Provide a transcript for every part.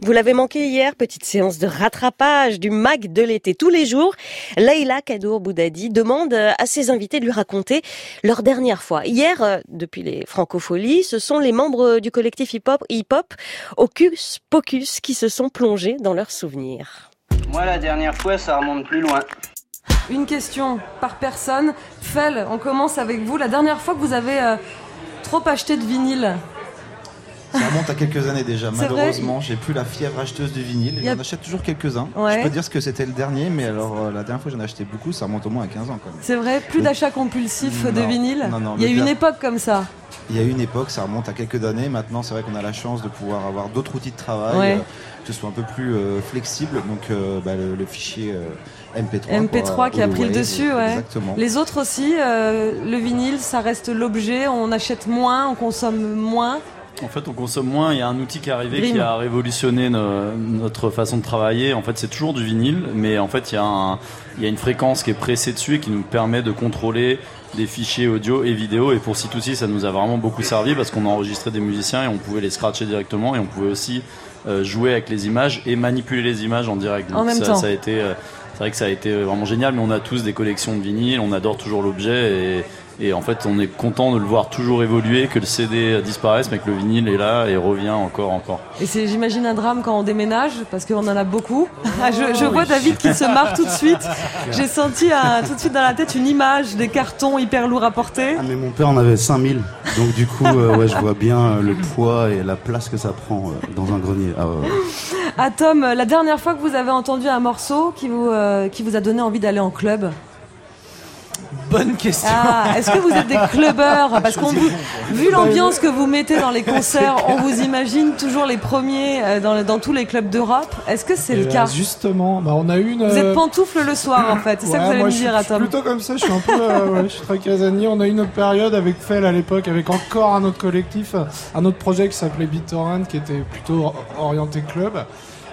Vous l'avez manqué hier, petite séance de rattrapage du MAC de l'été tous les jours. Leïla Kadour Boudadi demande à ses invités de lui raconter leur dernière fois. Hier, euh, depuis les francopholies, ce sont les membres du collectif hip-hop hip-hop Ocus Pocus qui se sont plongés dans leurs souvenirs. Moi, la dernière fois, ça remonte plus loin. Une question par personne. Fel, on commence avec vous. La dernière fois que vous avez euh, trop acheté de vinyle ça remonte à quelques années déjà. Malheureusement, j'ai plus la fièvre acheteuse de vinyle. J'en achète toujours quelques-uns. Ouais. Je peux dire ce que c'était le dernier, mais alors euh, la dernière fois j'en ai acheté beaucoup, ça remonte au moins à 15 ans quand même. C'est vrai, plus Le- d'achats compulsifs de vinyle non, non, Il y a eu une époque comme ça. Il y a eu une époque, ça remonte à quelques années. Maintenant, c'est vrai qu'on a la chance de pouvoir avoir d'autres outils de travail, Ouais. euh, que ce soit un peu plus euh, flexible. Donc, euh, bah, le, le fichier euh, MP3. MP3 quoi, qui a pris le dessus, ouais. Exactement. Les autres aussi, euh, le vinyle, ça reste l'objet, on achète moins, on consomme moins. En fait, on consomme moins. Il y a un outil qui est arrivé qui a révolutionné no- notre façon de travailler. En fait, c'est toujours du vinyle, mais en fait, il y, a un- il y a une fréquence qui est pressée dessus et qui nous permet de contrôler des fichiers audio et vidéo. Et pour C2C, ça nous a vraiment beaucoup servi parce qu'on enregistrait des musiciens et on pouvait les scratcher directement et on pouvait aussi euh, jouer avec les images et manipuler les images en direct. En même ça, temps. ça a été, euh, c'est vrai que ça a été vraiment génial. Mais on a tous des collections de vinyles, on adore toujours l'objet et et en fait, on est content de le voir toujours évoluer, que le CD disparaisse, mais que le vinyle est là et revient encore, encore. Et c'est, j'imagine, un drame quand on déménage, parce qu'on en a beaucoup. Ah, je je vois David qui se marre tout de suite. J'ai senti un- tout de suite dans la tête une image des cartons hyper lourds à porter. Ah, mais mon père en avait 5000, donc du coup, euh, ouais, je vois bien euh, le poids et la place que ça prend euh, dans un grenier. Ah, ouais, ouais. Ah Tom, la dernière fois que vous avez entendu un morceau qui vous, euh, qui vous a donné envie d'aller en club? Bonne question. Ah, est-ce que vous êtes des clubbers Parce qu'on vous, vu l'ambiance que vous mettez dans les concerts, on vous imagine toujours les premiers euh, dans, dans tous les clubs d'Europe. Est-ce que c'est le bah, cas Justement, bah, on a eu une. Vous êtes euh, pantoufle le soir en fait, c'est ça que vous allez me suis- dire à je suis Tom. plutôt comme ça, je suis un peu, euh, ouais, je suis très casanier. On a eu une autre période avec Fel à l'époque, avec encore un autre collectif, un autre projet qui s'appelait BitTorrent, qui était plutôt or- orienté club.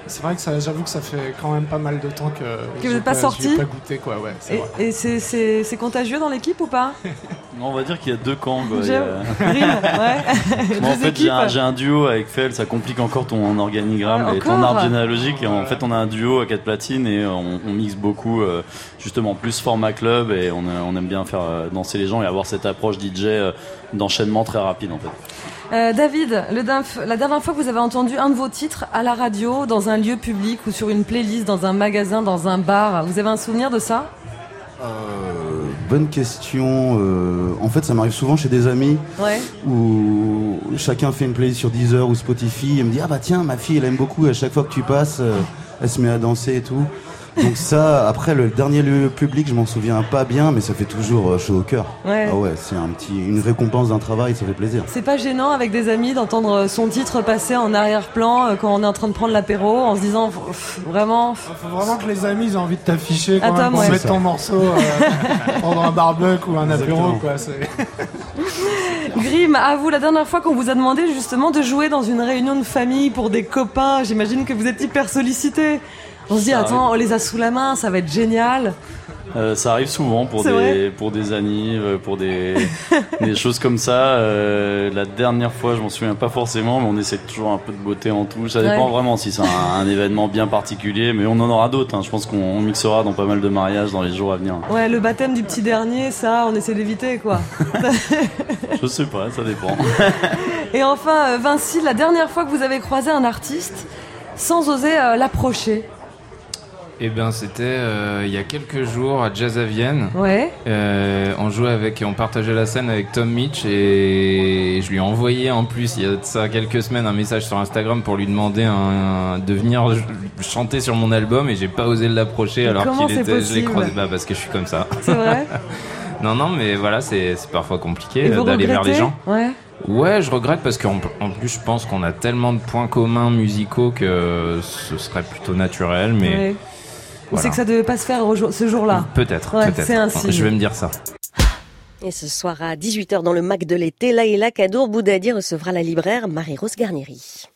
C'est vrai que ça, j'avoue que ça fait quand même pas mal de temps que, vous j'ai n'êtes pas ai sorti pas goûté quoi, ouais. c'est Et, vrai. et c'est- c'est c'est contagieux dans l'équipe ou pas? On va dire qu'il y a deux camps. quoi. A- ouais. Moi, en fait, j'ai un, équipes. j'ai un duo avec Fel, ça complique encore ton organigramme et ton arbre généalogique. Et en fait, on a un duo à quatre platines et on, on mixe beaucoup, euh, justement, plus format club et on, on aime bien faire euh, danser les gens et avoir cette approche DJ euh, d'enchaînement très rapide, en fait. Euh, David, le la dernière fois que vous avez entendu un de vos titres à la radio, dans un lieu public ou sur une playlist, dans un magasin, dans un bar, vous avez un souvenir de ça? Euh, bonne question. euh, en fait, ça m'arrive souvent chez des amis Ouais. où chacun fait une playlist sur Deezer ou Spotify et me dit Ah bah tiens, ma fille elle aime beaucoup, à chaque fois que tu passes, elle se met à danser et tout. Donc ça, après le dernier lieu public, je m'en souviens pas bien, mais ça fait toujours euh, chaud au cœur. Ouais. Ah ouais, c'est un petit, une récompense d'un travail, ça fait plaisir. C'est pas gênant avec des amis d'entendre son titre passer en arrière-plan euh, quand on est en train de prendre l'apéro en se disant pff, vraiment pff, Il faut vraiment que les amis ils aient envie de t'afficher quand Attends, même pour ouais. mettre ton morceau euh, pendant un barbecue ou un apéro Exactement. quoi. Grim, à vous la dernière fois qu'on vous a demandé justement de jouer dans une réunion de famille pour des copains, j'imagine que vous êtes hyper sollicité. On se dit Ça attends, on les a sous la main, ça va être génial. Euh, ça arrive souvent pour des, pour des annives, euh, pour des, des choses comme ça. Euh, la dernière fois, je m'en souviens pas forcément, mais on essaie toujours un peu de beauté en touche. Ça dépend Ouais. vraiment si c'est un, un événement bien particulier, mais on en aura d'autres. hein. Je pense qu'on on mixera dans pas mal de mariages dans les jours à venir. Ouais, le baptême du petit dernier, ça, on essaie d'éviter quoi. Je sais pas, ça dépend. Et enfin, Vinci, la dernière fois que vous avez croisé un artiste sans oser euh, l'approcher. Eh bien, c'était euh, il y a quelques jours à Jazz à Vienne. Ouais. Euh, on jouait avec, on partageait la scène avec Tom Mitch et je lui ai envoyé en plus il y a de ça quelques semaines un message sur Instagram pour lui demander un- de venir chanter sur mon album et j'ai pas osé l'approcher alors qu'il était. Je l'ai croisé bah, parce que je suis comme ça. C'est vrai Non non mais voilà c'est parfois compliqué d'aller vers les gens. Ouais. Ouais, je regrette parce qu'en en plus, je pense qu'on a tellement de points communs musicaux que ce serait plutôt naturel, mais ouais. Ou voilà. c'est que ça devait pas se faire au jour- ce jour-là. peut-être, Ouais, peut-être. c'est un signe. Je vais me dire ça. Et ce soir à 18h dans le MAC de l'été, Laïla Kadour Boudadi recevra la libraire Marie-Rose Garnieri.